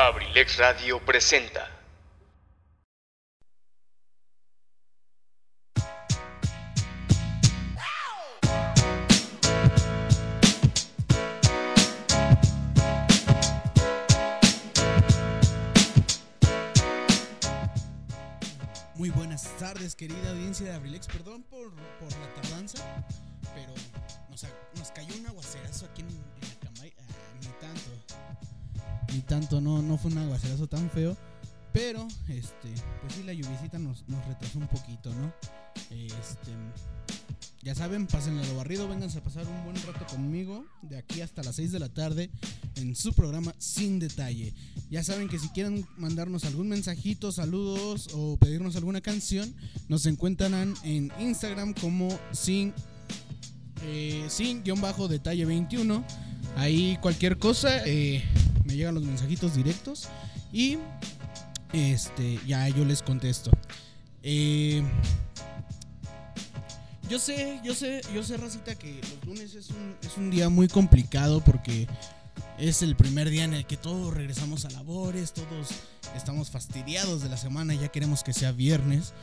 Abrilex Radio presenta. Muy buenas tardes, querida audiencia de Abrilex. Perdón por, por la tardanza, pero nos, nos cayó un aguacerazo aquí en, en Acambay. Ah, ni tanto. Ni tanto, no, no fue un aguacerazo tan feo. Pero, este, pues sí, la lluviecita nos, nos retrasó un poquito, ¿no? Este, ya saben, pásenle lo barrido, vénganse a pasar un buen rato conmigo de aquí hasta las 6 de la tarde en su programa Sin Detalle. Ya saben que si quieren mandarnos algún mensajito, saludos o pedirnos alguna canción, nos encuentran en Instagram como sin eh, sin guion bajo detalle 21. Ahí cualquier cosa eh, me llegan los mensajitos directos y este ya yo les contesto. Eh, yo sé, yo sé, yo sé, Racita, que los lunes es un, es un día muy complicado porque es el primer día en el que todos regresamos a labores, todos estamos fastidiados de la semana, ya queremos que sea viernes.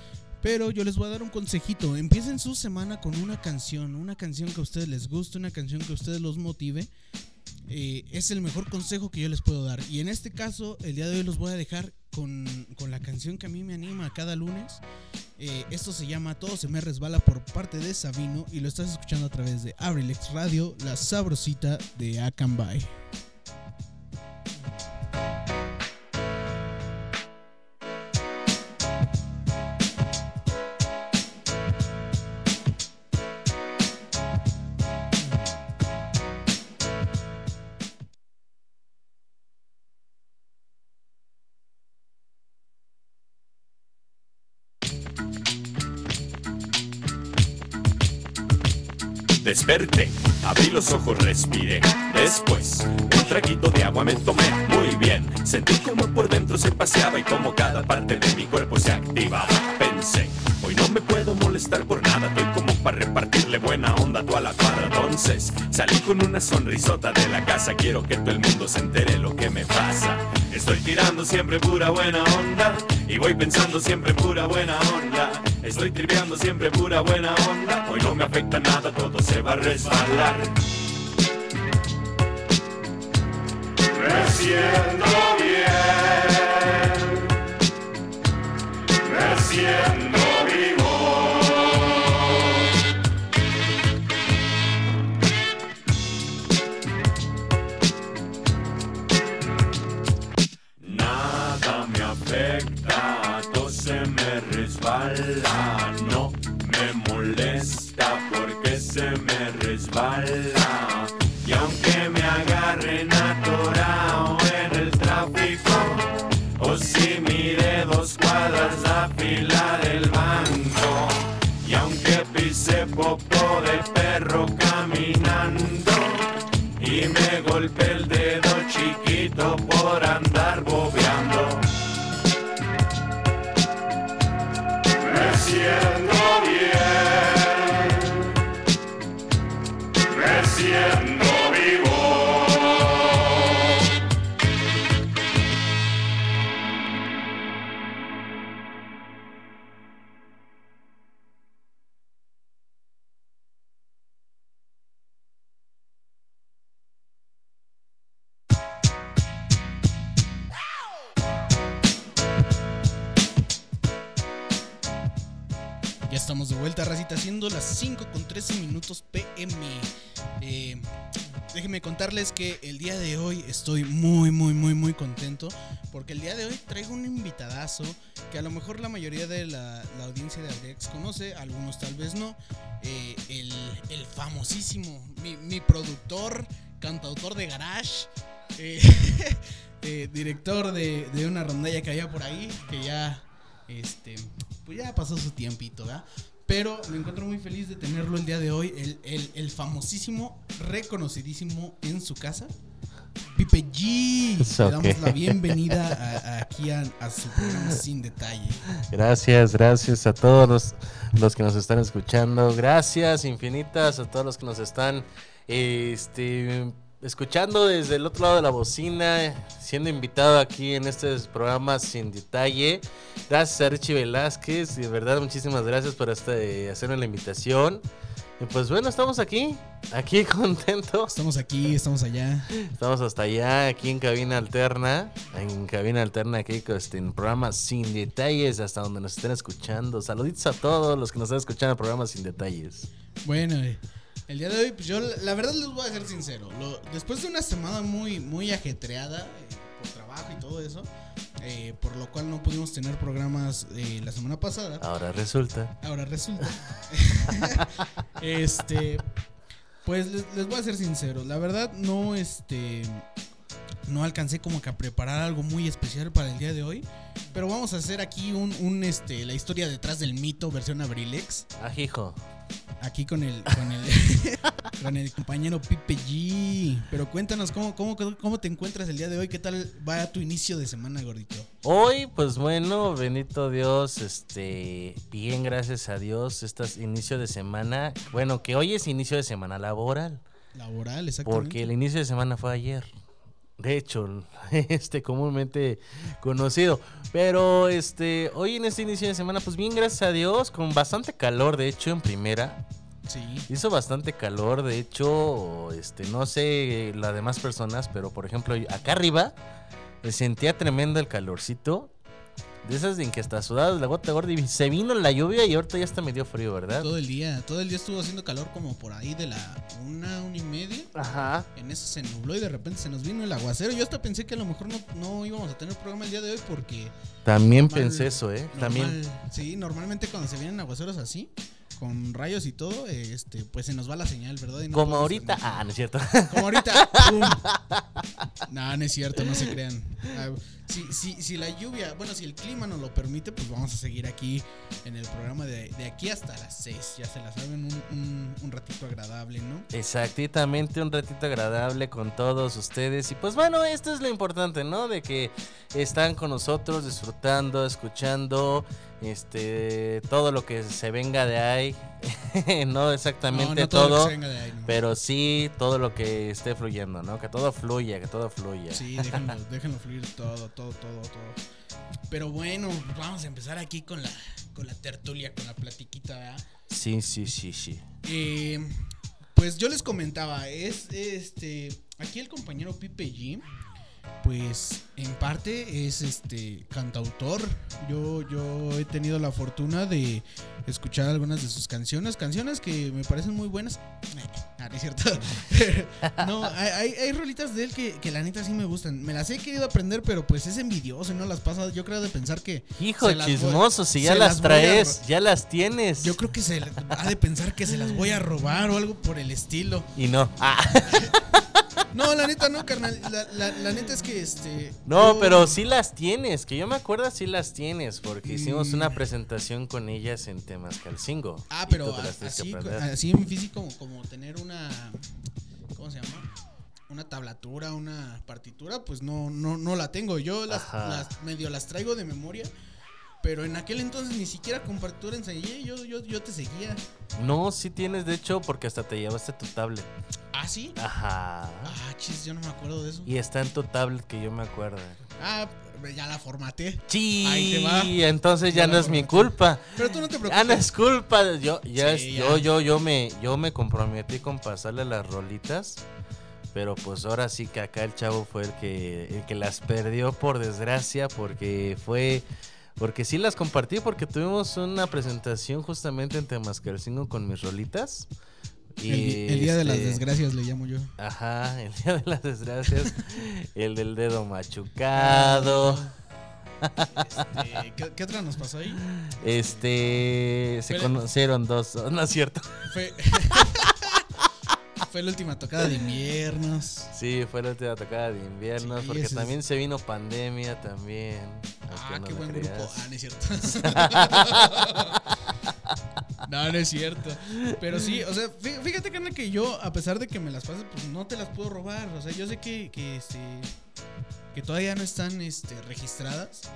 Pero yo les voy a dar un consejito. Empiecen su semana con una canción, una canción que a ustedes les guste, una canción que a ustedes los motive. Eh, es el mejor consejo que yo les puedo dar. Y en este caso, el día de hoy los voy a dejar con, con la canción que a mí me anima cada lunes. Eh, esto se llama Todo se me resbala por parte de Sabino y lo estás escuchando a través de Abrilex Radio, la sabrosita de Acambay. Desperté, abrí los ojos, respiré. Después, un traguito de agua me tomé muy bien. Sentí como por dentro se paseaba y como cada parte de mi cuerpo se activaba. Pensé, hoy no me puedo molestar por nada. Estoy como para repartirle buena onda a toda la cuadra. Entonces, salí con una sonrisota de la casa. Quiero que todo el mundo se entere lo que me pasa. Estoy tirando siempre pura buena onda. Y voy pensando siempre pura buena onda. Estoy tripeando siempre pura buena onda. Hoy no me afecta nada, todo se va a resbalar. Me siento bien. Me siento si mire dos cuadras la fila del contarles que el día de hoy estoy muy, muy, muy, muy contento. Porque el día de hoy traigo un invitadazo que a lo mejor la mayoría de la, audiencia de Adex conoce, algunos tal vez no. Eh, el, famosísimo, mi, mi productor, cantautor de Garage. eh, eh, director de, de una rondalla que había por ahí, que ya este, pues ya pasó su tiempito, ¿verdad? Pero me encuentro muy feliz de tenerlo el día de hoy, el, el- el famosísimo, reconocidísimo en su casa, Pipe G. Le damos la bienvenida a- a- aquí a, a su programa Sin Detalle. Gracias, gracias a todos los, los que nos están escuchando. Gracias infinitas a todos los que nos están este, escuchando desde el otro lado de la bocina. siendo invitado aquí en este programa sin detalle. Gracias a Richie Velázquez, de verdad muchísimas gracias por este, hacerme la invitación. Y pues bueno, estamos aquí, aquí contentos. Estamos aquí, estamos allá. Estamos hasta allá, aquí en Cabina Alterna. En Cabina Alterna, aquí este, en programa Sin Detalles, hasta donde nos estén escuchando. Saluditos a todos los que nos están escuchando en programa Sin Detalles. Bueno, eh, el día de hoy, pues yo la verdad les voy a ser sincero. Lo- después de una semana muy, muy ajetreada eh, por trabajo y todo eso, eh, por lo cual no pudimos tener programas eh, la semana pasada. Ahora resulta. Ahora resulta. este. Pues les, les voy a ser sincero. La verdad, no este. No alcancé como que a preparar algo muy especial para el día de hoy. Pero vamos a hacer aquí un, un este. La historia detrás del mito, versión Abrilex. Ajijo. Aquí con el. Con el, con el compañero Pipe G. Pero cuéntanos cómo, cómo, cómo te encuentras el día de hoy. ¿Qué tal va tu inicio de semana, gordito? Hoy, pues bueno, bendito Dios, este, bien, gracias a Dios, este es inicio de semana. Bueno, que hoy es inicio de semana laboral, Laboral, exactamente. porque el inicio de semana fue ayer. De hecho, este comúnmente conocido. Pero este, hoy en este inicio de semana, pues bien, gracias a Dios, con bastante calor, de hecho, en primera. Sí. Hizo bastante calor, de hecho, este, no sé las demás personas, pero por ejemplo, acá arriba me sentía tremendo el calorcito. De esas en que hasta sudadas la gota gorda y se vino la lluvia y ahorita ya está medio frío, ¿verdad? Todo el día, todo el día estuvo haciendo calor como por ahí de la una, una y media. Ajá. En eso se nubló y de repente se nos vino el aguacero. Yo hasta pensé que a lo mejor no, no íbamos a tener programa el día de hoy porque También Normal- pensé eso, ¿eh? También. sí, normalmente cuando se vienen aguaceros así, con rayos y todo, este, pues se nos va la señal, ¿verdad? Y no Como ahorita. Ah, no es cierto. Como ahorita. ¡pum! No, no es cierto, no se crean. Ah, Si, si, si la lluvia, bueno, si el clima nos lo permite, pues vamos a seguir aquí en el programa de, de aquí hasta las 6. Ya se la saben, un, un, un ratito agradable, ¿no? Exactamente, un ratito agradable con todos ustedes. Y pues bueno, esto es lo importante, ¿no? De que están con nosotros disfrutando, escuchando, este, todo lo que se venga de ahí. no exactamente No, no todo pero sí todo lo que esté fluyendo, ¿no? Que todo fluya, que todo fluya. Sí, déjenlo, déjenlo fluir todo, todo, todo, todo. Pero bueno, vamos a empezar aquí con la, con la tertulia, con la platiquita, ¿verdad? Sí, sí, sí, sí. Eh, pues yo les comentaba, es este. Aquí el compañero Pipe G. Pues en parte es este cantautor. Yo, yo he tenido la fortuna de escuchar algunas de sus canciones. Canciones que me parecen muy buenas. Ah, no es cierto. no, hay, hay, rolitas de él que, que la neta sí me gustan. Me las he querido aprender, pero pues es envidioso y no las pasa. Yo creo de pensar que. Hijo voy- chismoso, si ya las traes, ya las tienes. Yo creo que se ha de pensar que se las voy a robar o algo por el estilo. Y no. Ah, No, la neta no, carnal. La, la- la neta es que este. no, yo- pero sí las tienes, que yo me acuerdo sí las tienes, porque hicimos Mm. una presentación con ellas en Temascalcingo. Ah, y pero a- así, así en físico, como, como tener una. ¿Cómo se llama? Una tablatura, una partitura, pues no, no, no la tengo. Yo las, medio las traigo de memoria. Pero en aquel entonces ni siquiera con partitura ensayé, yo, yo, yo te seguía. No, sí tienes, de hecho, porque hasta te llevaste tu tablet. ¿Ah, sí? Ajá. Ah, chis, yo no me acuerdo de eso. Y está en tu tablet que yo me acuerdo. Ah, ya la formateé. Sí, Ahí te va. entonces ya Ya no es mi culpa. Pero tú no te Ya preocupes. no es culpa. Yo, ya Sí, es- ya. yo, yo, yo me, yo me comprometí con pasarle las rolitas. Pero pues ahora sí que acá el chavo fue el que, el que las perdió por desgracia. Porque fue. Porque sí las compartí. Porque tuvimos una presentación justamente en Temascalcingo con mis rolitas. El, di- el día de las este, desgracias le llamo yo. Ajá, el día de las desgracias. el del dedo machucado. Este, ¿qué, qué otra nos pasó ahí? Este. Se conocieron dos. No es cierto. Fue, fue la última tocada de inviernos. Sí, fue la última tocada de invierno. Sí, porque es- también se vino pandemia también. Ah, no qué buen creas. grupo. Ah, no es cierto. No, no es cierto. Pero sí, o sea, fí- fíjate, carnal, que yo, a pesar de que me las pases, pues no te las puedo robar. O sea, yo sé que, que, este, que todavía no están este, registradas.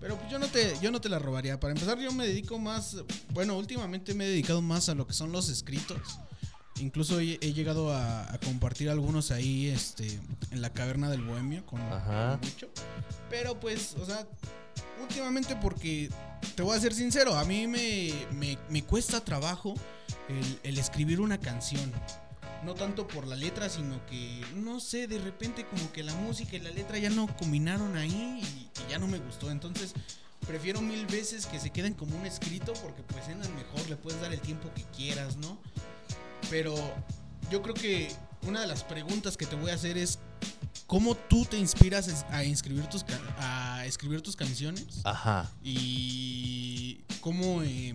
Pero pues yo no te, yo no te las robaría. Para empezar, yo me dedico más, bueno, últimamente me he dedicado más a lo que son los escritos. Incluso he, he llegado a, a compartir algunos ahí este, en la caverna del Bohemio con, Ajá. con Wicho. Pero pues, o sea, últimamente porque, te voy a ser sincero, a mí me, me, me cuesta trabajo el, el escribir una canción. No tanto por la letra, sino que, no sé, de repente como que la música y la letra ya no combinaron ahí y, ya no me gustó. Entonces, prefiero mil veces que se queden como un escrito porque pues suenan mejor, le puedes dar el tiempo que quieras, ¿no? Pero yo creo que una de las preguntas que te voy a hacer es cómo tú te inspiras a escribir tus a escribir tus canciones Ajá. y cómo eh,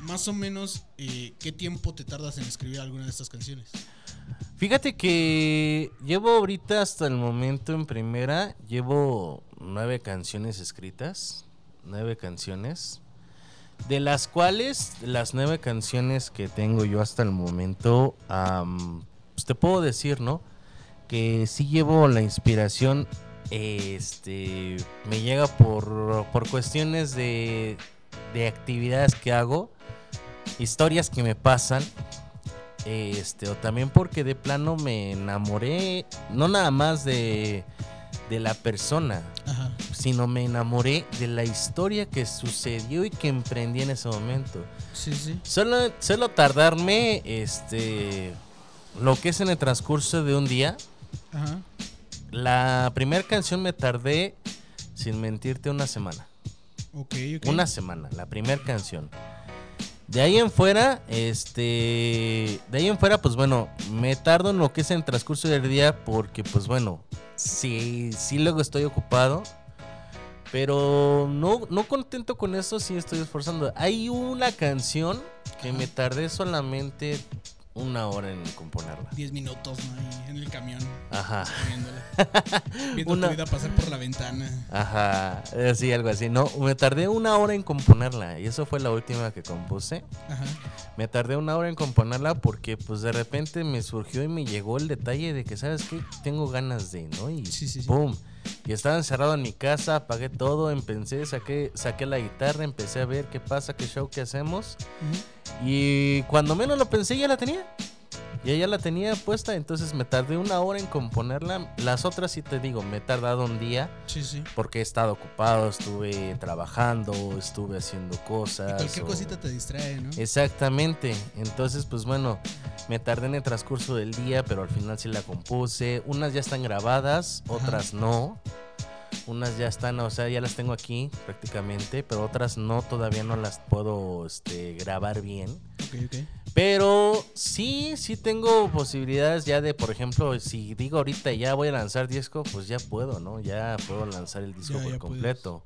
más o menos eh, qué tiempo te tardas en escribir alguna de estas canciones. Fíjate que llevo ahorita hasta el momento en primera, llevo nueve canciones escritas, nueve canciones, de las cuales las nueve canciones que tengo yo hasta el momento, pues te puedo decir, ¿no? Que sí llevo la inspiración, este, me llega por, por cuestiones de, de actividades que hago, historias que me pasan este, o también porque de plano me enamoré, no nada más de, de la persona, Ajá. sino me enamoré de la historia que sucedió y que emprendí en ese momento. Sí, sí. Solo, solo tardarme, este, lo que es en el transcurso de un día. Ajá. La primera canción me tardé, sin mentirte, una semana. Ok, ok. Una semana, la primera canción. De ahí en fuera, este. De ahí en fuera, pues bueno, me tardo en lo que es en el transcurso del día porque, pues bueno, sí, sí luego estoy ocupado. Pero no, no contento con eso, sí estoy esforzando. Hay una canción que me tardé solamente una hora en componerla. 10 minutos, ¿no? En el camión. Ajá. Viendo Una- tu vida pasar por la ventana. Ajá, así, algo así. No, me tardé una hora en componerla y eso fue la última que compuse. Ajá. Me tardé una hora en componerla porque pues de repente me surgió y me llegó el detalle de que, ¿sabes qué? Tengo ganas de, ¿no? Y Sí, sí, sí. ¡pum! Y estaba encerrado en mi casa, apagué todo, empecé, saqué, saqué la guitarra, empecé a ver qué pasa, qué show, qué hacemos. Ujú. Y cuando menos lo pensé ya la tenía. Ya ya la tenía puesta, entonces me tardé una hora en componerla. Las otras sí te digo, me he tardado un día Sí, sí. porque he estado ocupado, estuve trabajando, estuve haciendo Y cosas. cualquier o- cosita te distrae, ¿no? Exactamente. Entonces, pues bueno, me tardé en el transcurso del día, pero al final sí la compuse. Unas ya están grabadas, Ajá. otras no. Unas ya están, o sea, ya las tengo aquí prácticamente, pero otras no, todavía no las puedo este, grabar bien. Ok, ok. Pero sí, sí tengo posibilidades ya de, por ejemplo, si digo ahorita ya voy a lanzar disco, pues ya puedo, ¿no? Ya puedo lanzar el disco Ya, por ya completo.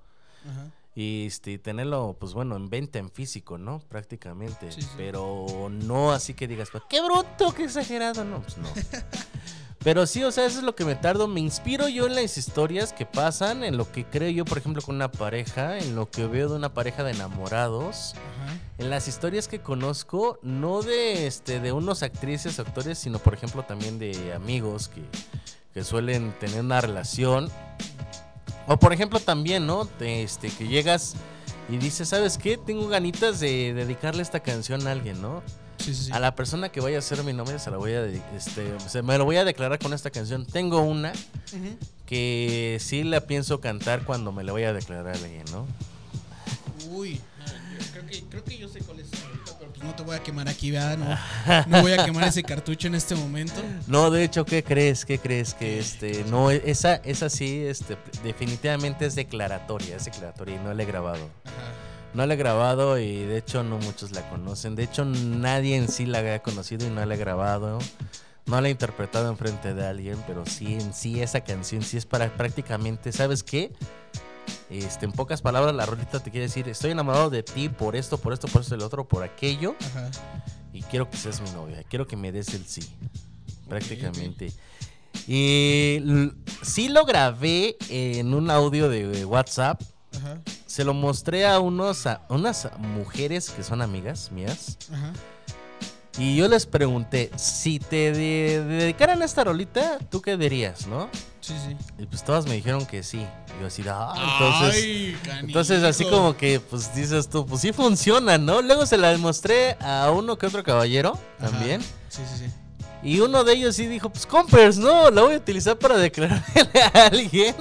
Ajá. Y este, tenerlo, pues bueno, en venta en físico, ¿no? Prácticamente. Sí, sí. Pero no así que digas, "Pues, qué bruto, qué exagerado. No, pues no. Pero sí, o sea, eso es lo que me tardo. Me inspiro yo en las historias que pasan, en lo que creo yo, por ejemplo, con una pareja, en lo que veo de una pareja de enamorados, Ajá. en las historias que conozco, no de este, de unos actrices, actores, sino por ejemplo también de amigos que, que suelen tener una relación. O por ejemplo también, ¿no? De, este, que llegas y dices, ¿sabes qué? Tengo ganitas de dedicarle esta canción a alguien, ¿no? Sí, sí, sí. A la persona que vaya a ser mi novia se la voy a este, se me lo voy a declarar con esta canción. Tengo una que sí la pienso cantar cuando me la voy a declarar a alguien, ¿no? Uy, creo que, creo que yo sé cuál es ahorita, pero pues no te voy a quemar aquí, ¿verdad? No, no voy a quemar ese cartucho en este momento. No, de hecho, ¿qué crees? ¿Qué crees que este no esa esa sí este definitivamente es declaratoria, es declaratoria y no la he grabado. Ajá. No la he grabado y de hecho no muchos la conocen. De hecho, nadie en sí la ha conocido y no la he grabado. No la he interpretado enfrente de alguien, pero sí en sí esa canción sí es para prácticamente, ¿sabes qué? Este, en pocas palabras, la rolita te quiere decir, estoy enamorado de ti por esto, por esto, por esto, el otro, por aquello Ajá. y quiero que seas mi novia, quiero que me des el sí, prácticamente. Y sí lo grabé en un audio de WhatsApp, Ajá. se lo mostré a unos a unas mujeres que son amigas mías Ajá. Y yo les pregunté, si te de- dedicaran a esta rolita, ¿tú qué dirías, no? Sí, sí. Y pues todas me dijeron que sí. Y yo así, ah, entonces... Ay, Entonces así como que pues dices tú, pues sí funciona, ¿no? Luego se la demostré a uno que otro caballero Ajá. también. Sí, sí, sí. Y uno de ellos sí dijo, pues compers, no, la voy a utilizar para declararle a alguien.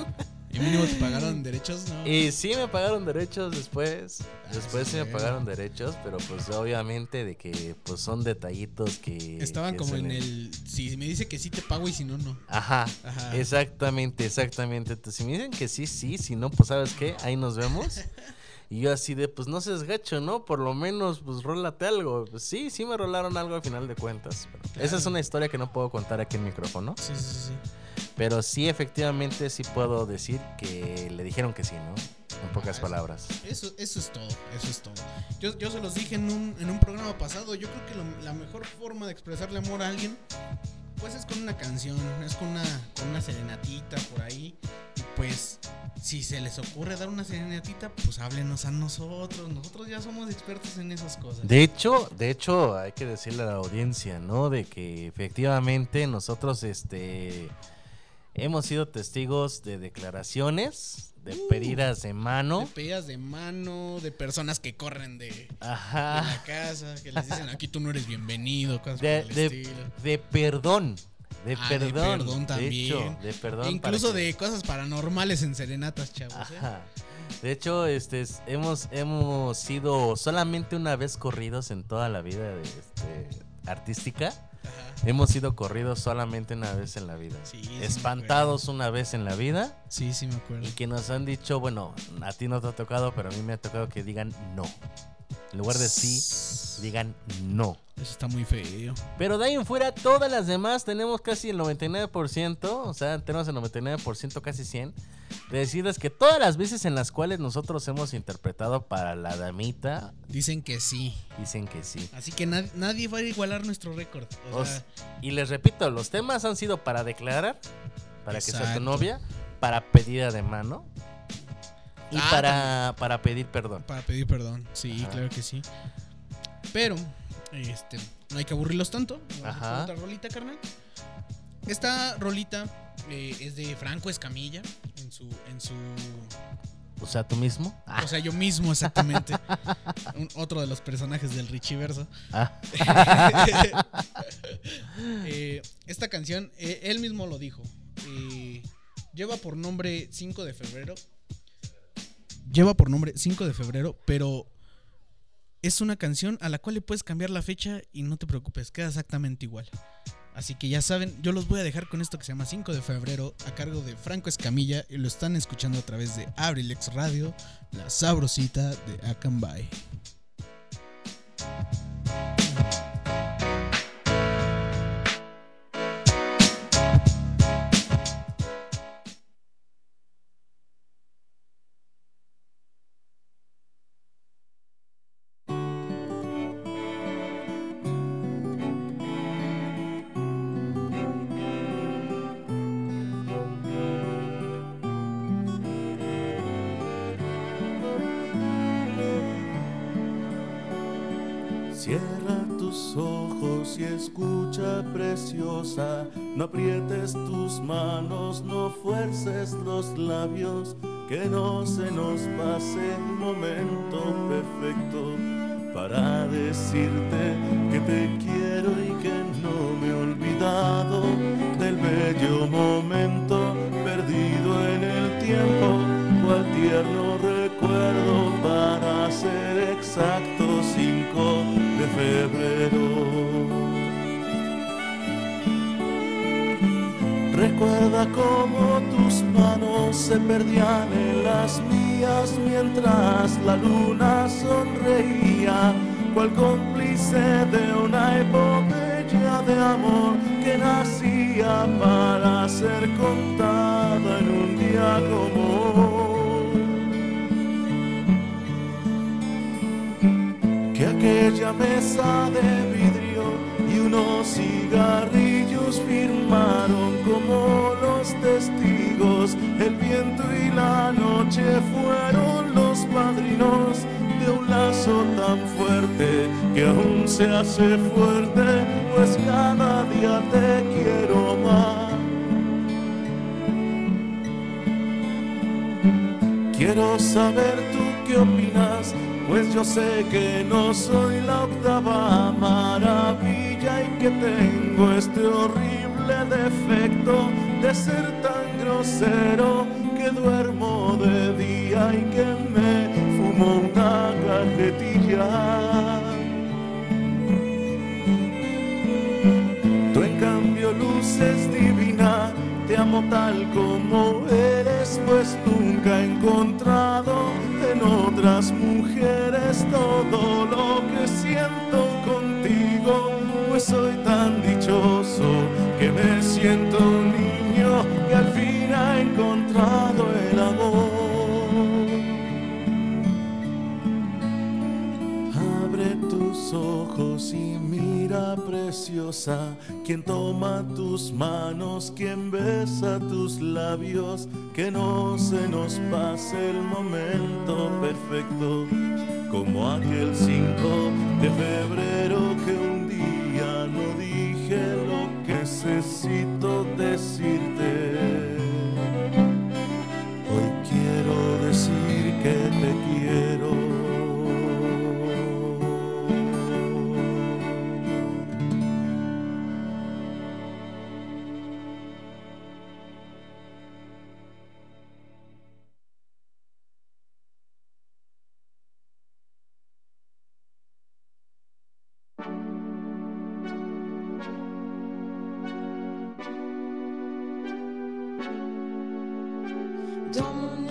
Y mínimo te pagaron derechos, ¿no? Y sí me pagaron derechos después. Ah, Después sí me pagaron derechos, pero pues obviamente de que pues son detallitos que... Estaban que como en le- el. Si me dice que sí te pago y si no, no. Ajá, Ajá. exactamente, exactamente. Entonces, si me dicen que sí, sí, si no, pues sabes qué, ahí nos vemos. Y yo así de, pues no seas gacho, ¿no? Por lo menos, pues rólate algo. Pues sí, sí me rolaron algo al final de cuentas. pero Esa es una historia que no puedo contar aquí en micrófono. Sí, sí, sí. Pero sí, efectivamente, sí puedo decir que le dijeron que sí, ¿no? En pocas Ah, palabras. Eso, eso es todo, eso es todo. Yo, yo se los dije en un, en un programa pasado. Yo creo que lo- la mejor forma de expresarle amor a alguien, pues es con una canción, es con una, con una serenatita por ahí. Y pues, si se les ocurre dar una serenatita, pues háblenos a nosotros. Nosotros ya somos expertos en esas cosas. De hecho, de hecho, hay que decirle a la audiencia, ¿no? De que efectivamente nosotros, este, hemos sido testigos de declaraciones, de Uh. pedidas de De mano. pedidas de mano, de personas que corren de, de la casa, que les dicen aquí tú no eres bienvenido, cosas De, por el de- estilo. de perdón. De Ah, de perdón. perdón De hecho, también. de perdón. E incluso que- de cosas paranormales en serenatas, chavos. ¿eh? Ajá. De hecho, este, es- hemos, hemos sido solamente una vez corridos en toda la vida de, este, artística. Ajá. Hemos sido corridos solamente una vez en la vida. Sí, sí me Espantados una vez en la vida. Sí, sí me acuerdo. Y que nos han dicho, bueno, a ti no te ha tocado, pero a mí me ha tocado que digan no. En lugar de sí, digan no. Eso está muy feo. Pero de ahí en fuera, todas las demás tenemos casi el 99%, o sea, tenemos el 99%, casi 100, de decirles que todas las veces en las cuales nosotros hemos interpretado para la damita, Dicen que sí. dicen que sí. Así que nad- nadie va a igualar nuestro récord. O sea, y les repito, los temas han sido para declarar, para que sea tu Exacto. novia, para pedida de mano y Ah, para, para pedir perdón. para pedir perdón. Sí, Ajá. claro que sí. Pero, este, no hay que aburrirlos tanto. Vamos Ajá. Otra rolita, carnal. Esta rolita eh, es de Franco Escamilla. En su, en su. O sea, tú mismo. Ah, O sea, yo mismo exactamente. Un- otro de los personajes del Richie Verso. ah. Eh, esta canción, eh, él mismo lo dijo. eh, lleva por nombre 5 de febrero. Lleva por nombre 5 de febrero, pero es una canción a la cual le puedes cambiar la fecha y no te preocupes, queda exactamente igual. Así que ya saben, yo los voy a dejar con esto que se llama 5 de febrero a cargo de Franco Escamilla y lo están escuchando a través de Abrilex Radio, la sabrosita de Acambay. Cierra tus ojos y escucha preciosa, no aprietes tus manos, no fuerces los labios, que no se nos pase el momento perfecto para decirte que te quiero fuerte, pues cada día te quiero más. Quiero saber tú qué opinas, pues yo sé que no soy la octava maravilla y que tengo este horrible defecto de ser tan grosero que duermo de día y que me fumo una cajetilla. Luces divina, te amo tal como eres, pues nunca he encontrado en otras mujeres todo lo que siento contigo, pues soy tan dichoso que me siento un niño que al fin ha encontrado el amor. Tus ojos y mira preciosa, quien toma tus manos, quien besa tus labios, que no se nos pase el momento perfecto, como aquel 5 de febrero que un día no dije lo que necesito decirte. Hoy quiero decir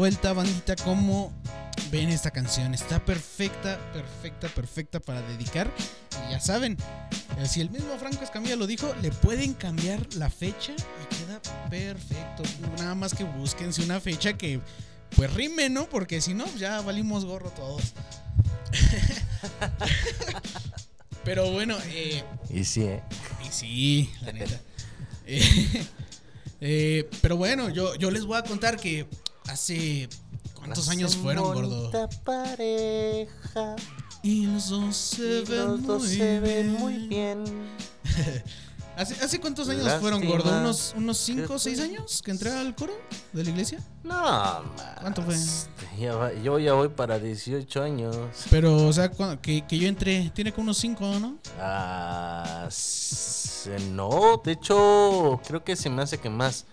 Vuelta, bandita. ¿Cómo ven esta canción? Está perfecta, perfecta, perfecta para dedicar. Y ya saben, eh, si el mismo Franco Escamilla lo dijo, le pueden cambiar la fecha y queda perfecto. Nada más que búsquense una fecha que pues rime, ¿no? Porque si no, ya valimos gorro todos. Pero bueno, eh, Y sí, ¿eh? y sí, la neta. Eh, eh, pero bueno, yo, yo les voy a contar que hace. ¿Cuántos años fueron, gordo? Pareja. Y los dos se y ven, los dos muy, se ven muy bien. ¿Hace, hace cuántos años fueron, gordo? ¿Unos, unos que 5 o 6 fue- años que entré al coro de la iglesia? No, más. ¿Cuánto fue? Ya va- yo ya voy para 18 años. Pero, o sea, que, que yo entré, tiene como unos 5, ¿no? Ah, no, de hecho, creo que se me hace que más.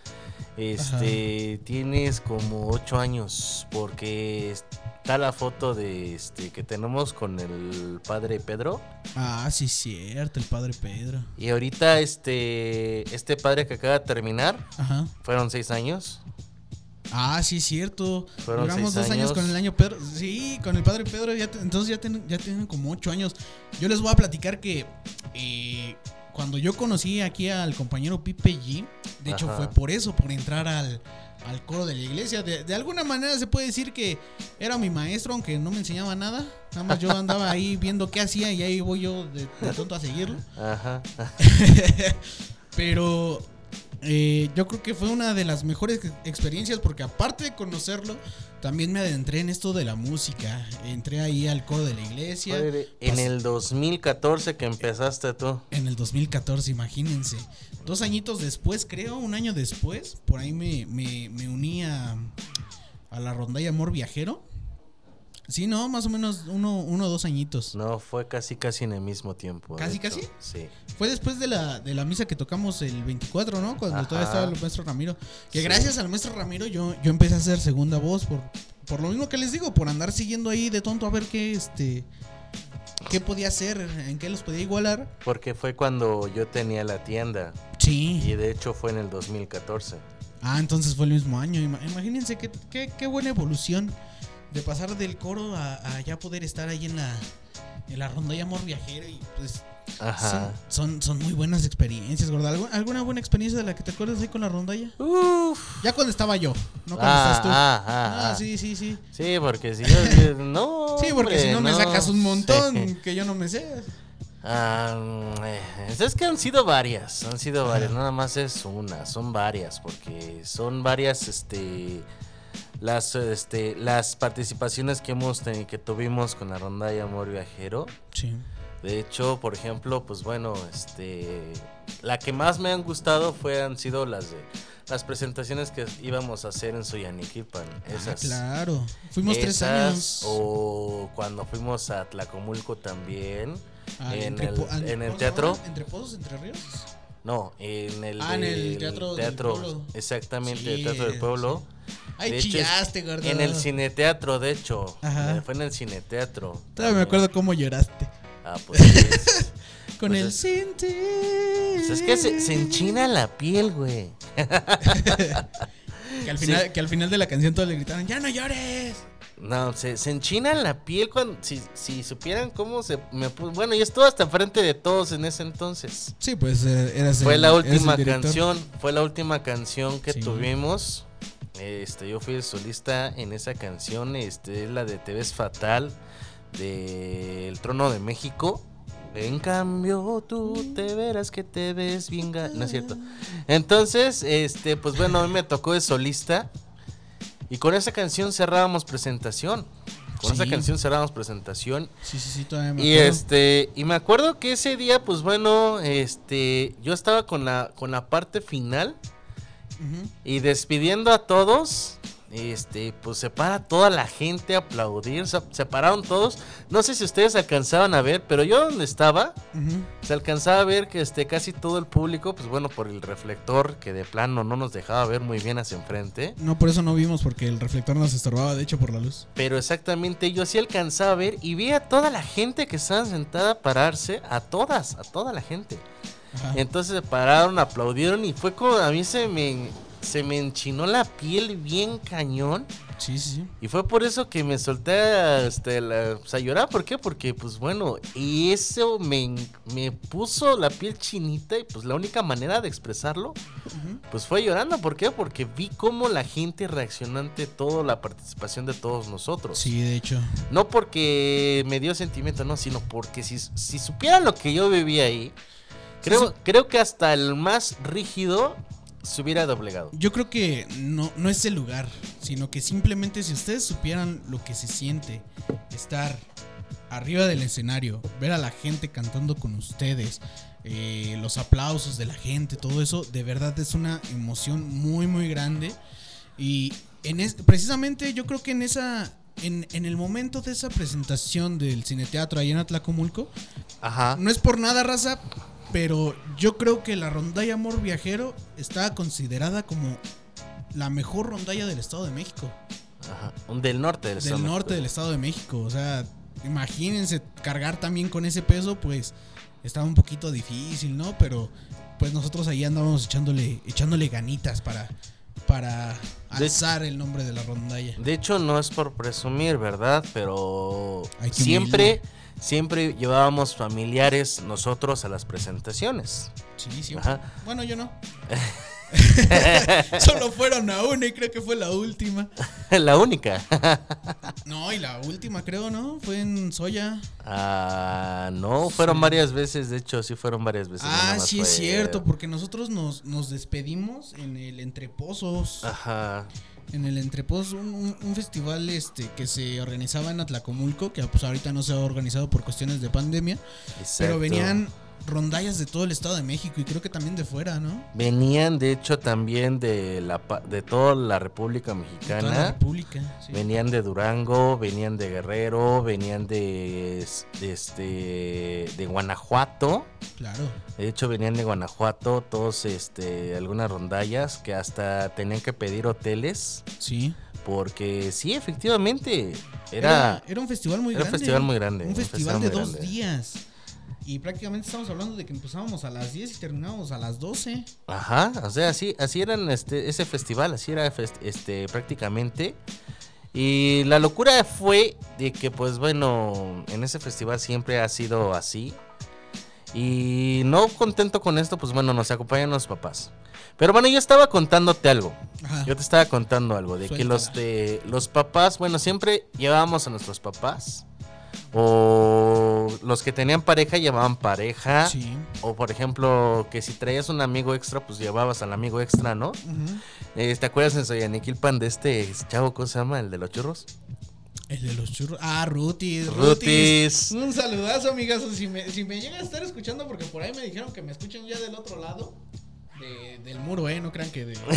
Este, tienes como 8 años, porque está la foto de este que tenemos con el padre Pedro. Ah, sí, cierto, el padre Pedro. Y ahorita este, este padre que acaba de terminar, Ajá. fueron 6 años. Ah, sí, cierto. Fueron Duramos seis dos años. años. con el año Pedro. Sí, con el padre Pedro. Ya te- entonces ya, ten- ya tienen como ocho años. Yo les voy a platicar que eh, cuando yo conocí aquí al compañero Pipe G, de hecho Ajá. fue por eso, por entrar al, al coro de la iglesia. De, de alguna manera se puede decir que era mi maestro, aunque no me enseñaba nada. Nada más yo andaba ahí viendo qué hacía y ahí voy yo de, de tonto a seguirlo. Ajá. Pero eh, yo creo que fue una de las mejores ex- experiencias porque aparte de conocerlo, también me adentré en esto de la música. Entré ahí al coro de la iglesia. Fue en el 2014 que empezaste tú. En el 2014, imagínense. Dos añitos después, creo, un año después, por ahí me, me, me uní a, a la rondalla Amor Viajero. Sí, no, más o menos uno, uno o dos añitos. No, fue casi casi en el mismo tiempo. ¿Casi, casi? Sí. Fue después de la, de la misa que tocamos el 24, ¿no? Cuando Ajá. todavía estaba el maestro Ramiro. Que Sí. gracias al maestro Ramiro yo, yo empecé a hacer segunda voz por, por lo mismo que les digo, por andar siguiendo ahí de tonto a ver qué, este, qué podía hacer, en qué los podía igualar. Porque fue cuando yo tenía la tienda. Sí. Y de hecho fue en el 2014. Ah, entonces fue el mismo año. Ima- Imagínense qué, qué, qué buena evolución de pasar del coro a, a ya poder estar ahí en la, en la rondalla amor viajero y pues Ajá. son, son, son muy buenas experiencias, gorda. ¿Algu- ¿Alguna buena experiencia de la que te acuerdas ahí con la rondalla? Uf. Ya cuando estaba yo, no cuando Ah, estás tú. ah, ah, ah. sí, sí, sí. Sí, porque si yo. No. Sí, porque si no me sacas un montón Sí. que yo no me sé. Eh, es que han sido varias, han sido varias, nada más es una, son varias, porque son varias, este, las, este, las participaciones que hemos tenido, que tuvimos con la ronda de amor viajero. Sí. De hecho, por ejemplo, pues bueno, este, la que más me han gustado fue han sido las de las presentaciones que íbamos a hacer en Soyaniquilpan, esas. Ah, claro. Fuimos tres esas, años. O cuando fuimos a Tlacomulco también. al en el- al- en el ¿cómo se teatro. ¿Entre Pozos, Entre Ríos? No, en el, Ah, en el del Teatro del Pueblo. Exactamente, Sí, el Teatro del Pueblo. Ay, De hecho, chillaste, gordo. En el cineteatro, de hecho. Ajá. Eh, Fue en el cineteatro. Todavía me acuerdo cómo lloraste. Ah, pues sí, es, Con Pues el es- pues es que se, se enchina la piel, güey. Que al, final, que al final de la canción todos le gritaron, ¡Ya no llores! No, se, se enchina la piel cuando. Si, si supieran cómo se me pu- Bueno, yo estuve hasta frente de todos en ese entonces. Sí, pues eh, eras Fue el- la última canción, fue la última canción que Sí. tuvimos. Este, yo fui el solista en esa canción, este es la de Te ves fatal de El Trono de México. En cambio, tú te verás que te ves bien. No es cierto. Entonces, este, pues bueno, a mí me tocó de solista. Y con esa canción cerrábamos presentación. Con esa canción cerrábamos presentación. Sí, sí, sí, todavía me Y acuerdo. este, y me acuerdo que ese día, pues bueno, este, yo estaba con la, con la parte final Ujú. y despidiendo a todos. Este, pues se para toda la gente a aplaudir, se, se pararon todos. No sé si ustedes alcanzaban a ver, pero yo donde estaba, se alcanzaba a ver que este, casi todo el público, pues bueno, por el reflector que de plano no nos dejaba ver muy bien hacia enfrente. No, por eso no vimos, porque el reflector nos estorbaba, de hecho, por la luz. Pero exactamente yo sí alcanzaba a ver y vi a toda la gente que estaba sentada a pararse, a todas, a toda la gente. Ajá. Entonces se pararon, aplaudieron y fue como a mí se me, se me enchinó la piel bien cañón. Sí, sí, sí. Y fue por eso que me solté a, este, la- pues, a llorar. ¿Por qué? Porque pues bueno, eso me, me puso la piel chinita y pues la única manera de expresarlo pues fue llorando. ¿Por qué? Porque vi cómo la gente reaccionó ante toda la participación de todos nosotros. Sí, de hecho. No porque me dio sentimiento, no, sino porque si, si supieran lo que yo viví ahí, creo, sí. creo que hasta el más rígido se hubiera doblegado. Yo creo que no, no es el lugar, sino que simplemente si ustedes supieran lo que se siente estar arriba del escenario, ver a la gente cantando con ustedes, eh, los aplausos de la gente, todo eso, de verdad es una emoción muy, muy grande. Y en es- precisamente yo creo que en esa... En, en el momento de esa presentación del cineteatro ahí en Atlacomulco, Ajá. no es por nada, raza, pero yo creo que la rondalla Amor Viajero está considerada como la mejor rondalla del Estado de México. Ajá. Del norte del, Del Estado de norte del. Estado de México. O sea, imagínense cargar también con ese peso, pues estaba un poquito difícil, ¿no? Pero pues nosotros ahí andábamos echándole, echándole ganitas para, para De- alzar el nombre de la rondalla. De hecho, no es por presumir, ¿verdad? Pero qué siempre, llevábamos familiares nosotros a las presentaciones. Sí, sí. Ajá. Bueno, yo no. Solo fueron a una y creo que fue la última. la única. No, y la última creo, ¿no? Fue en Soya. Ah, no, fueron varias veces, de hecho, sí fueron varias veces. Ah, sí es fue- cierto, porque nosotros nos, nos despedimos en el Entrepozos. Ajá. En el Entrepozos, un, un- un festival este que se organizaba en Atlacomulco, que pues ahorita no se ha organizado por cuestiones de pandemia, pero exacto. venían rondallas de todo el Estado de México y creo que también de fuera, ¿no? Venían, de hecho, también de la de toda la República De toda la Mexicana. República. sí. Venían de Durango, venían de Guerrero, venían de, es- de este de Guanajuato. Claro. De hecho, venían de Guanajuato todos este algunas rondallas que hasta tenían que pedir hoteles Sí. Porque sí, efectivamente, era... era un festival muy era un grande. festival muy grande, Un un festival, festival de dos grande. días. Y prácticamente estamos hablando de que empezábamos a las 10 y terminábamos a las 12. Ajá, o sea, así, así eran este, ese festival, así era este, prácticamente. Y la locura fue de que, pues bueno, en ese festival siempre ha sido así. Y no contento con esto, pues bueno, nos acompañan los papás. Pero bueno, yo estaba contándote algo. Ajá. Yo te estaba contando algo de que los de los papás, bueno, siempre llevábamos a nuestros papás. O los que tenían pareja llevaban pareja. Sí. O por ejemplo, que si traías un amigo extra, pues llevabas al amigo extra, ¿no? Eh, ¿Te acuerdas en Soyaniquilpan de este chavo, cómo se llama? El de los churros. El de los churros. Ah, Rutis. Rutis. Un saludazo, amigas. Si me, si me llega a estar escuchando, porque por ahí me dijeron que me escuchan ya del otro lado de- del muro, ¿eh? No crean que de.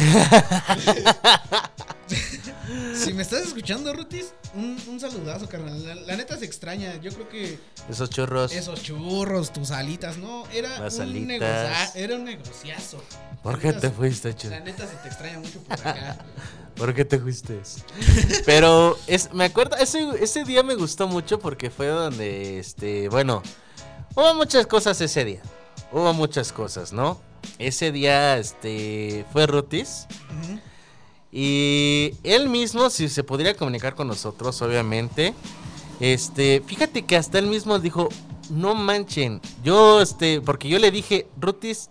si me estás escuchando, Rutis, un, un saludazo, carnal. La, la neta se extraña. Yo creo que Esos churros. esos churros, tus alitas, ¿no? Era, Las un, alitas. negocia- era un negociazo. ¿Por qué neta te fuiste, churro? La neta se te extraña mucho por acá. ¿Por qué te fuiste? Pero es, me acuerdo, ese, ese día me gustó mucho porque fue donde, este, bueno, hubo muchas cosas ese día. Hubo muchas cosas, ¿no? Ese día, este, fue Rutis. Y él mismo, si se podría comunicar con nosotros, obviamente. Este, fíjate que hasta él mismo dijo, no manchen. Yo, este, porque yo le dije, Rutis,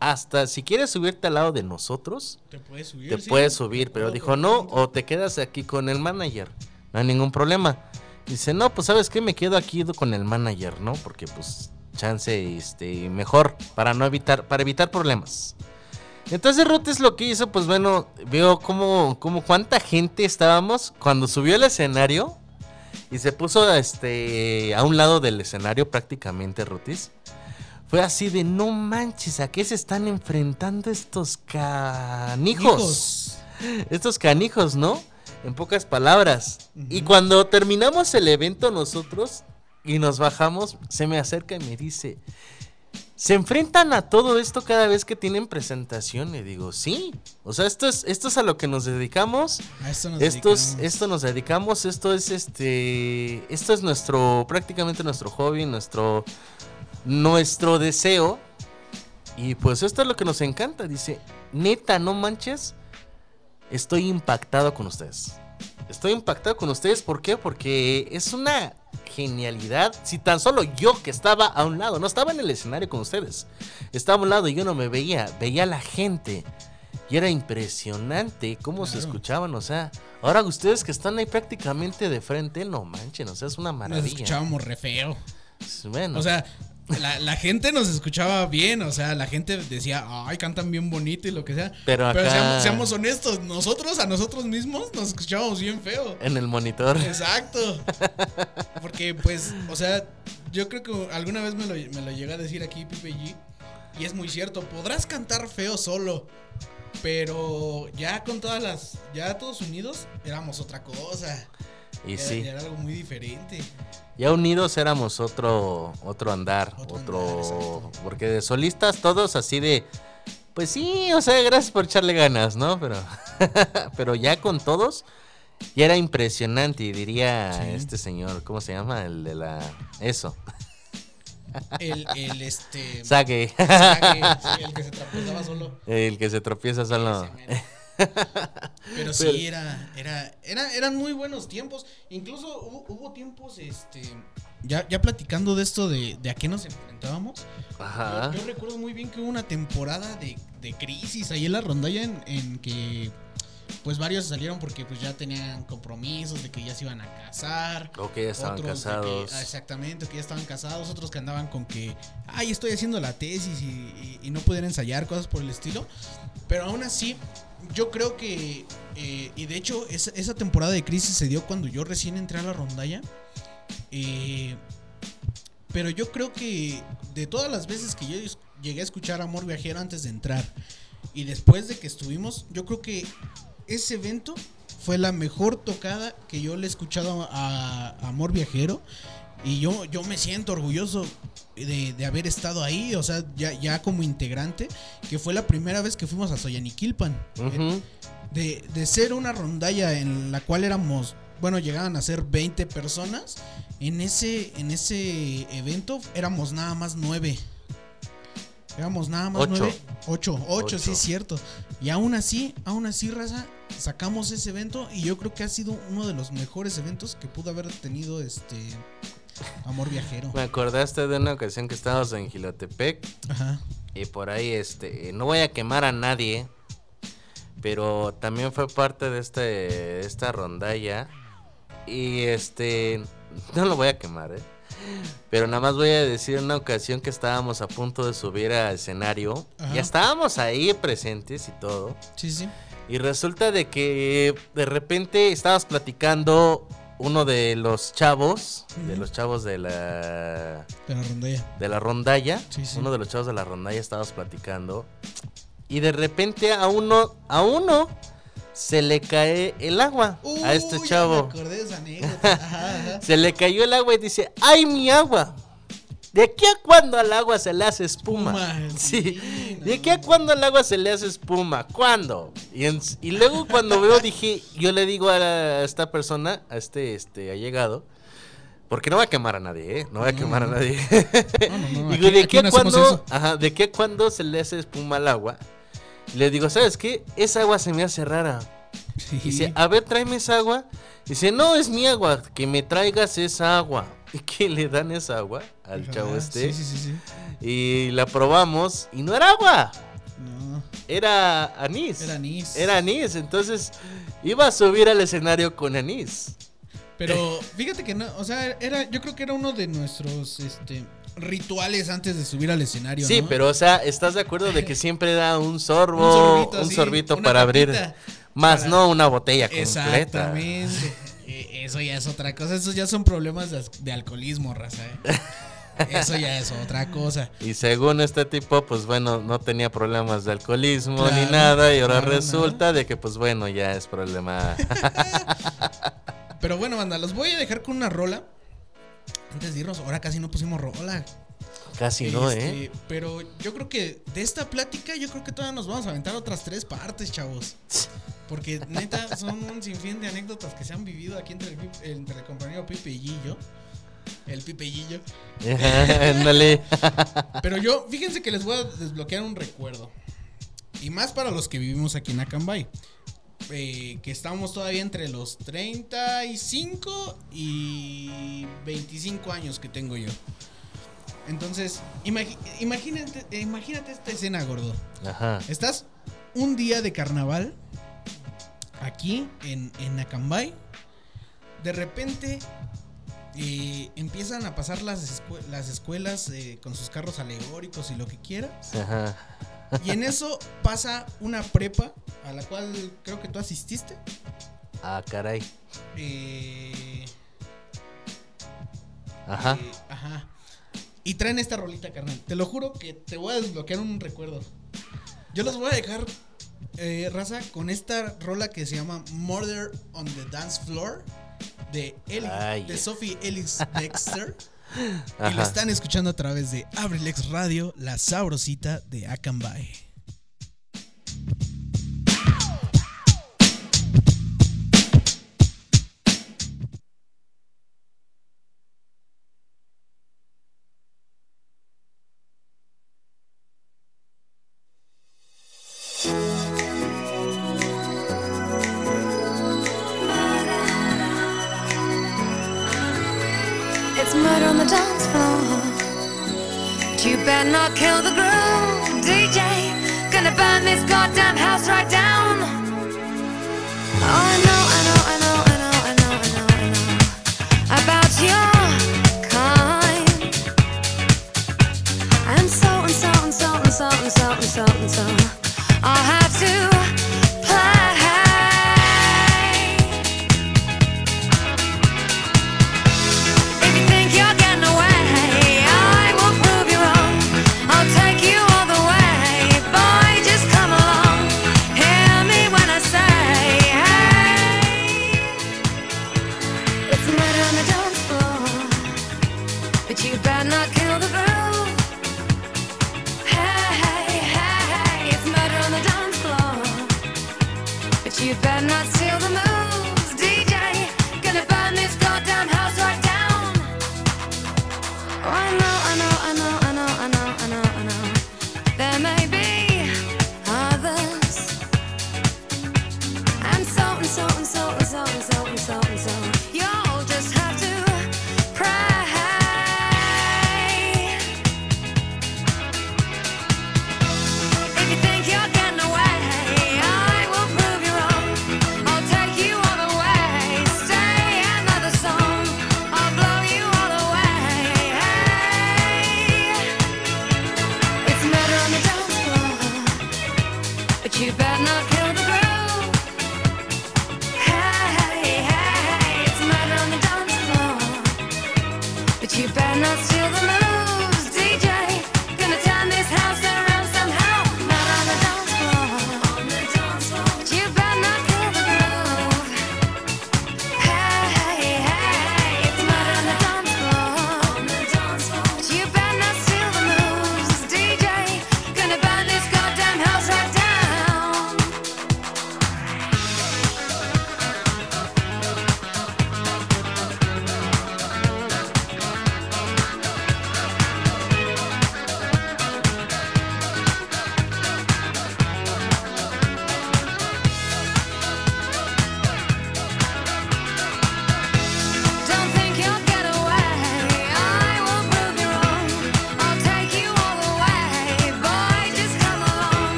hasta si quieres subirte al lado de nosotros, Te puedes subir. te sí. puedes subir, pero dijo no, o te quedas aquí con el manager, no hay ningún problema. Dice, no, pues sabes qué, me quedo aquí con el manager, ¿no? Porque pues chance, este, mejor, para no evitar, para evitar problemas. Entonces Ruth lo que hizo, pues bueno, veo como, como cuánta gente estábamos cuando subió al escenario y se puso este a un lado del escenario prácticamente Rutis. Fue así de no manches, ¿a qué se están enfrentando estos canijos? Hijos. Estos canijos, ¿no? En pocas palabras. Y cuando terminamos el evento nosotros y nos bajamos, se me acerca y me dice, ¿se enfrentan a todo esto cada vez que tienen presentación? Y digo, sí. O sea, esto es, esto es a lo que nos dedicamos. A esto nos Esto es, dedicamos. esto nos dedicamos, esto es este, esto es nuestro, prácticamente nuestro hobby, nuestro, nuestro deseo. Y pues esto es lo que nos encanta, dice, neta, no manches, estoy impactado con ustedes. Estoy impactado con ustedes, ¿por qué? Porque es una genialidad. Si tan solo yo que estaba a un lado, no estaba en el escenario con ustedes, estaba a un lado y yo no me veía, veía a la gente. Y era impresionante cómo se escuchaban, o sea, ahora ustedes que están ahí prácticamente de frente, no manchen, o sea, es una Nos maravilla. escuchábamos re feo. Bueno, O sea, la, la gente nos escuchaba bien, o sea, la gente decía, ay, cantan bien bonito y lo que sea. Pero acá- seamos, seamos honestos, nosotros a nosotros mismos nos escuchábamos bien feo. en el monitor. Exacto. Porque, pues, o sea, yo creo que alguna vez me lo, me lo llega a decir aquí Pipe G. Y es muy cierto, podrás cantar feo solo. Pero ya con todas las. Ya todos unidos éramos otra cosa. Y Era- sí, Era algo muy diferente. ya unidos éramos otro, otro andar, Otro otro, andar, exacto. porque de solistas todos así de, pues sí, o sea, gracias por echarle ganas, ¿no? Pero, pero ya con todos, ya era impresionante y diría Sí. este señor, ¿cómo se llama? El de la, eso, El, el este. saque, sí, el que se trapezaba solo. el que se tropieza solo. Pero sí, era, era, era, eran muy buenos tiempos. Incluso hubo, hubo tiempos, este. Ya, ya platicando de esto de, de a qué nos enfrentábamos. Ajá. Yo, yo recuerdo muy bien que hubo una temporada de, de crisis ahí en la rondalla en, en que pues varios salieron porque pues ya tenían compromisos de que ya se iban a casar. O que ya estaban otros de que- casados. ah, exactamente, que ya estaban casados, otros que andaban con que, ay, estoy haciendo la tesis y, y- y no pueden ensayar, cosas por el estilo. Pero aún así, yo creo que, eh, y de hecho, esa, esa temporada de crisis se dio cuando yo recién entré a la rondalla. Eh, pero yo creo que de todas las veces que yo llegué a escuchar Amor Viajero antes de entrar y después de que estuvimos, yo creo que ese evento fue la mejor tocada que yo le he escuchado a, a Amor Viajero. Y yo, yo me siento orgulloso de, de haber estado ahí, o sea, ya, ya como integrante, que fue la primera vez que fuimos a Soyaniquilpan. Ujú. de, de ser una rondalla en la cual éramos, bueno, llegaban a ser 20 personas, en ese, en ese evento éramos nada más 9. Éramos nada más Ocho. 9. 8, 8, Ocho. sí es cierto. Y aún así, aún así, raza, sacamos ese evento y yo creo que ha sido uno de los mejores eventos que pudo haber tenido este Amor Viajero. Me acordaste de una ocasión que estábamos en Gilotepec Ajá. y por ahí, este, no voy a quemar a nadie, pero también fue parte de este, esta rondalla y este, no lo voy a quemar, ¿eh? Pero nada más voy a decir una ocasión que estábamos a punto de subir al escenario. Ajá. Ya estábamos ahí presentes y todo. Sí, sí. Y resulta de que de repente estabas platicando uno de los chavos, de los chavos de la De la rondalla. de la rondalla, Sí, sí. uno de los chavos de la rondalla estabas platicando y de repente a uno a uno se le cae el agua a este chavo. Me acordé de esa anécdota. Ajá, ajá. Se le cayó el agua y dice, "Ay, mi agua." ¿De aquí a cuándo al agua se le hace espuma? Espuma, Sí. ¿De aquí a cuándo al agua se le hace espuma? ¿Cuándo? Y, en- y luego cuando veo dije, yo le digo a, la- a esta persona, a este, este allegado, porque no voy a quemar a nadie, ¿eh? No voy a quemar a nadie. No, no, no, digo, aquí- ¿de qué eso. Ajá, ¿de qué cuándo se le hace espuma al agua? Le digo, ¿sabes qué? Esa agua se me hace rara. Sí. Dice, a ver, tráeme esa agua. Dice, no, es mi agua, que me traigas esa agua. Que le dan esa agua al Ajá, chavo este. Sí, sí, sí, sí. Y la probamos y no era agua, No, era anís. era anís. Era anís, entonces iba a subir al escenario con anís. Pero fíjate que no, o sea, era, yo creo que era uno de nuestros este, rituales antes de subir al escenario. Sí, ¿no? pero o sea, ¿estás de acuerdo de que siempre da un sorbo, un sorbito, para abrir, más para- no una botella completa? Exactamente. Eso ya es otra cosa. Esos ya son problemas de, de alcoholismo, raza. ¿eh? Eso ya es otra cosa. Y según este tipo, pues bueno, no tenía problemas de alcoholismo ni nada. Y ahora claro, resulta de que, pues bueno, ya es problema. Pero bueno, banda, los voy a dejar con una rola. Antes de irnos, ahora casi no pusimos rola. Casi no, Este, ¿eh? Pero yo creo que de esta plática, yo creo que todavía nos vamos a aventar otras tres partes, chavos. Porque neta, son un sinfín de anécdotas que se han vivido aquí entre el, entre el compañero Pipe y Gillo. El Pipe y Gillo. Ándale. Pero yo, fíjense que les voy a desbloquear un recuerdo. Y más para los que vivimos aquí en Acambay. Eh, que estamos todavía entre los 35 y 25 años que tengo yo. Entonces, imagínate, imagínate esta escena, gordo. Ajá. Estás un día de carnaval aquí en, en Acambay. De repente eh, empiezan a pasar las, las escuelas eh, con sus carros alegóricos y lo que quieras. Ajá. Y en eso pasa una prepa a la cual creo que tú asististe. Ah, caray. Eh, Ajá. ajá. Y traen esta rolita, carnal. Te lo juro que te voy a desbloquear un recuerdo. Yo los voy a dejar, eh, raza, con esta rola que se llama Murder on the Dance Floor de, Eli- Ay. de Sophie Ellis Dexter. y lo están escuchando a través de Abrilex Radio, la sabrosita de Acambay.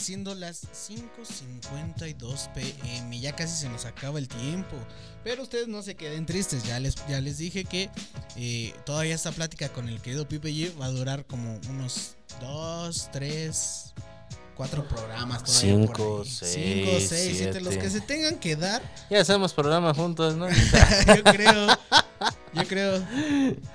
Haciendo las 5.52 pm. Ya casi se nos acaba el tiempo. Pero ustedes no se queden tristes. Ya les, ya les dije que eh, todavía esta plática con el querido Pipe G va a durar como unos 2, 3, 4 programas. todavía por Cinco, ahí. seis, Cinco, seis, siete, Los siete. que se tengan que dar. Ya hacemos programa juntos, ¿no? yo creo. Yo creo.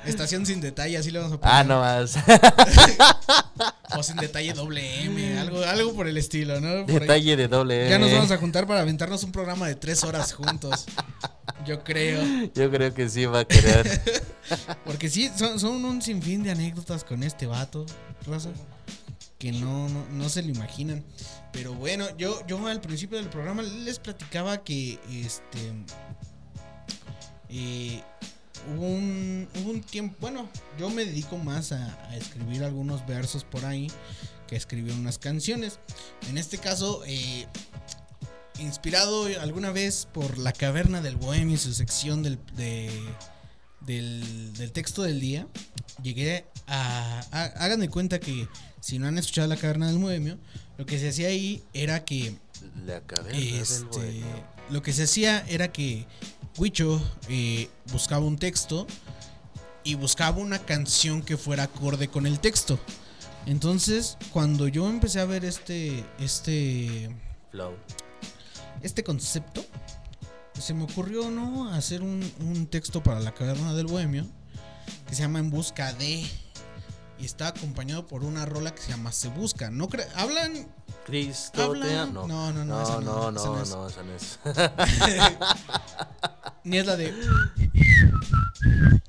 Estación sin detalle, así le vamos a poner. ah, no más. O sin detalle doble M, algo, algo por el estilo, ¿no? Por ahí. Detalle de doble. Ya nos M. vamos a juntar para aventarnos un programa de tres horas juntos. Yo creo. Yo creo que sí va a querer. Porque sí, son, son un sinfín de anécdotas con este vato, Rosa. Que no, no, no se lo imaginan. Pero bueno, yo, yo al principio del programa les platicaba que este. eh, hubo, un, hubo un tiempo. Bueno, yo me dedico más a, a escribir algunos versos por ahí que escribir unas canciones. En este caso, eh, inspirado alguna vez por La Caverna del Bohemio y su sección del, de- del, del texto del día, llegué a, a- Hagan de cuenta que si no han escuchado La Caverna del Bohemio, lo que se hacía ahí era que La caverna del Este, bohemio. lo que se hacía era que Huicho eh, buscaba un texto y buscaba una canción que fuera acorde con el texto. Entonces, cuando yo empecé a ver este, este, Flow. este concepto, se me ocurrió, ¿no? Hacer un, un texto para la caverna del bohemio que se llama En busca de. Y está acompañado por una rola que se llama Se busca. No cre- hablan Cristo Habla- te ama. no, no, no, esa No, no, no, esa no, no es. no, esa no es. ni es la de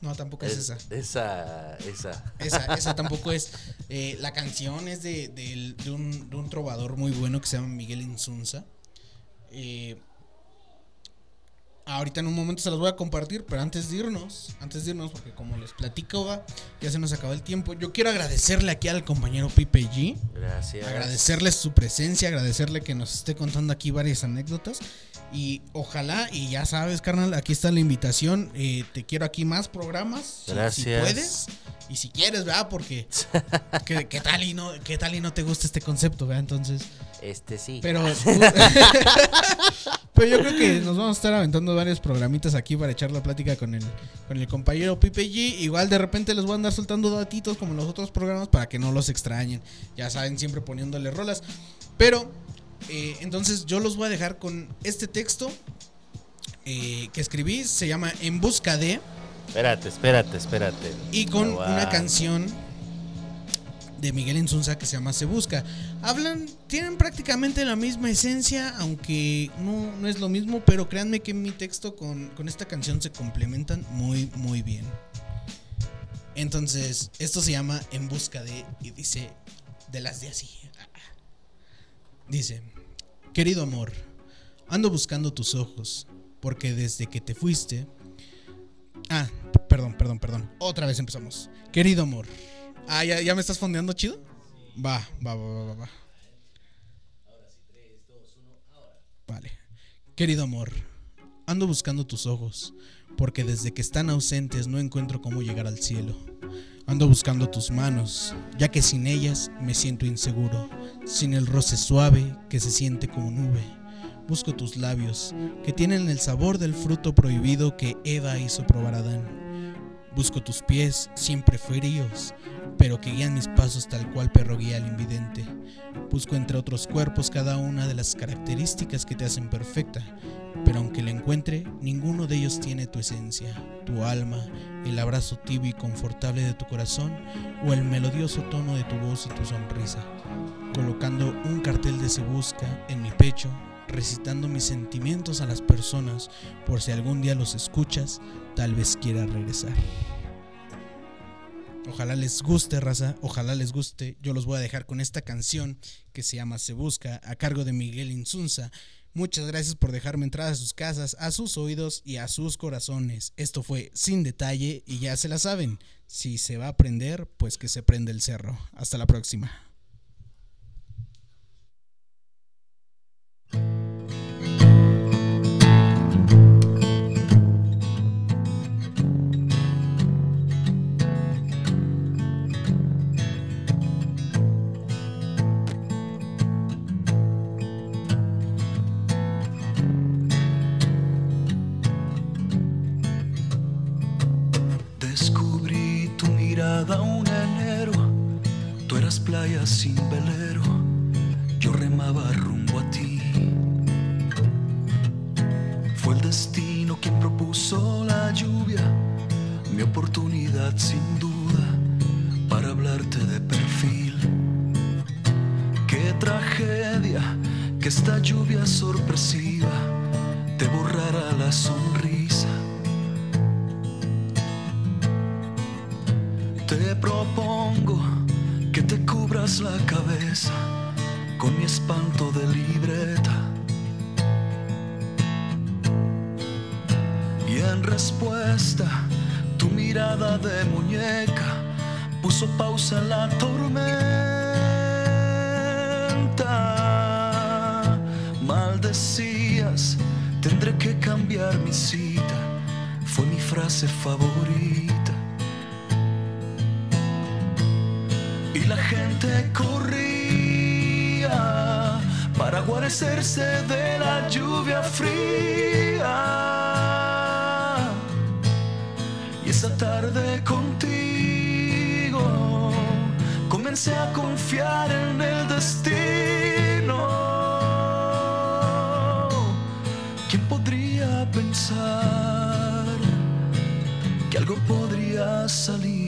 No, tampoco es, Es- esa. Esa, esa. Esa, esa tampoco es. Eh, la canción es de, de un, de un trovador muy bueno que se llama Miguel Insunza. Eh, ahorita en un momento se las voy a compartir, pero antes de irnos, antes de irnos, porque como les platico, ya se nos acabó el tiempo. Yo quiero agradecerle aquí al compañero Pipe G. Gracias. Agradecerle su presencia, agradecerle que nos esté contando aquí varias anécdotas. Y ojalá, y ya sabes, carnal, aquí está la invitación. eh, te quiero aquí más programas. si- Si, Gracias. puedes. Y si quieres, ¿verdad? Porque ¿qué, qué tal y no, qué tal y no te gusta este concepto, ¿verdad? Entonces, Este sí. pero Pero yo creo que nos vamos a estar aventando varios programitas aquí para echar la plática con el, con el compañero Pipe G. Igual de repente les voy a andar soltando datitos como los otros programas para que no los extrañen. Ya saben, siempre poniéndole rolas. Pero, eh, entonces yo los voy a dejar con este texto eh, que escribí. Se llama En Busca de. Espérate, espérate, espérate. Y con una canción de Miguel Insunza que se llama Se Busca. Hablan, tienen prácticamente la misma esencia, aunque no, no es lo mismo, pero créanme que mi texto con, con esta canción se complementan muy, muy bien. Entonces, esto se llama En Busca de, y dice, de las de así. Dice, querido amor, ando buscando tus ojos, porque desde que te fuiste... Ah, perdón, perdón, perdón. Otra vez empezamos. Querido amor. Ah, ¿ya, ya me estás fondeando chido? Va, va, va, va, va, va. Vale. Querido amor, ando buscando tus ojos, porque desde que están ausentes no encuentro cómo llegar al cielo. Ando buscando tus manos, ya que sin ellas me siento inseguro, sin el roce suave que se siente como nube. Busco tus labios, que tienen el sabor del fruto prohibido que Eva hizo probar a Adán. Busco tus pies, siempre fríos, pero que guían mis pasos tal cual perro guía al invidente. Busco entre otros cuerpos cada una de las características que te hacen perfecta, pero aunque la encuentre, ninguno de ellos tiene tu esencia, tu alma, el abrazo tibio y confortable de tu corazón o el melodioso tono de tu voz y tu sonrisa. Colocando un cartel de se busca en mi pecho, recitando mis sentimientos a las personas, por si algún día los escuchas, tal vez quiera regresar. Ojalá les guste, raza. Ojalá les guste. Yo los voy a dejar con esta canción que se llama Se Busca, a cargo de Miguel Insunza. Muchas gracias por dejarme entrar a sus casas, a sus oídos y a sus corazones. Esto fue sin detalle y ya se la saben. Si se va a prender, pues que se prende el cerro. Hasta la próxima. Sin velero, yo remaba rumbo a ti. Fue el destino quien propuso la lluvia, mi oportunidad sin duda para hablarte de perfil. Qué tragedia que esta lluvia sorpresiva te borrara la sonrisa. La cabeza con mi espanto de libreta. Y en respuesta, tu mirada de muñeca puso pausa en la tormenta. Maldecías, tendré que cambiar mi cita, fue mi frase favorita. Gente corría para guarecerse de la lluvia fría. Y esa tarde contigo comencé a confiar en el destino. ¿Quién podría pensar que algo podría salirme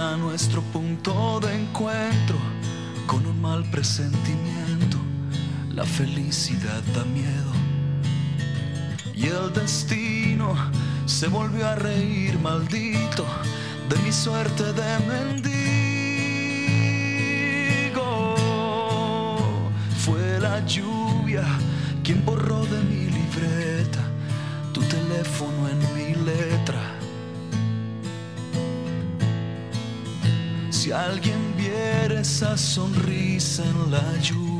nuestro punto de encuentro con un mal presentimiento. La felicidad da miedo y el destino se volvió a reír maldito de mi suerte de mendigo. Fue la lluvia quien borró de mi libreta tu teléfono en mi letra. Si alguien viera esa sonrisa en la lluvia.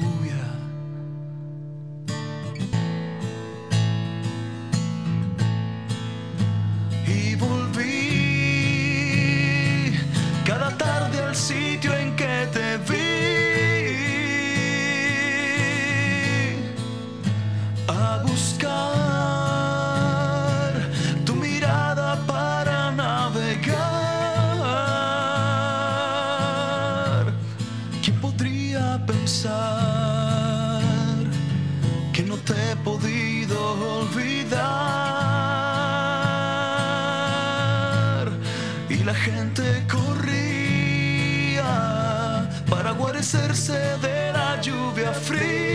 Guarecerse de la lluvia fría.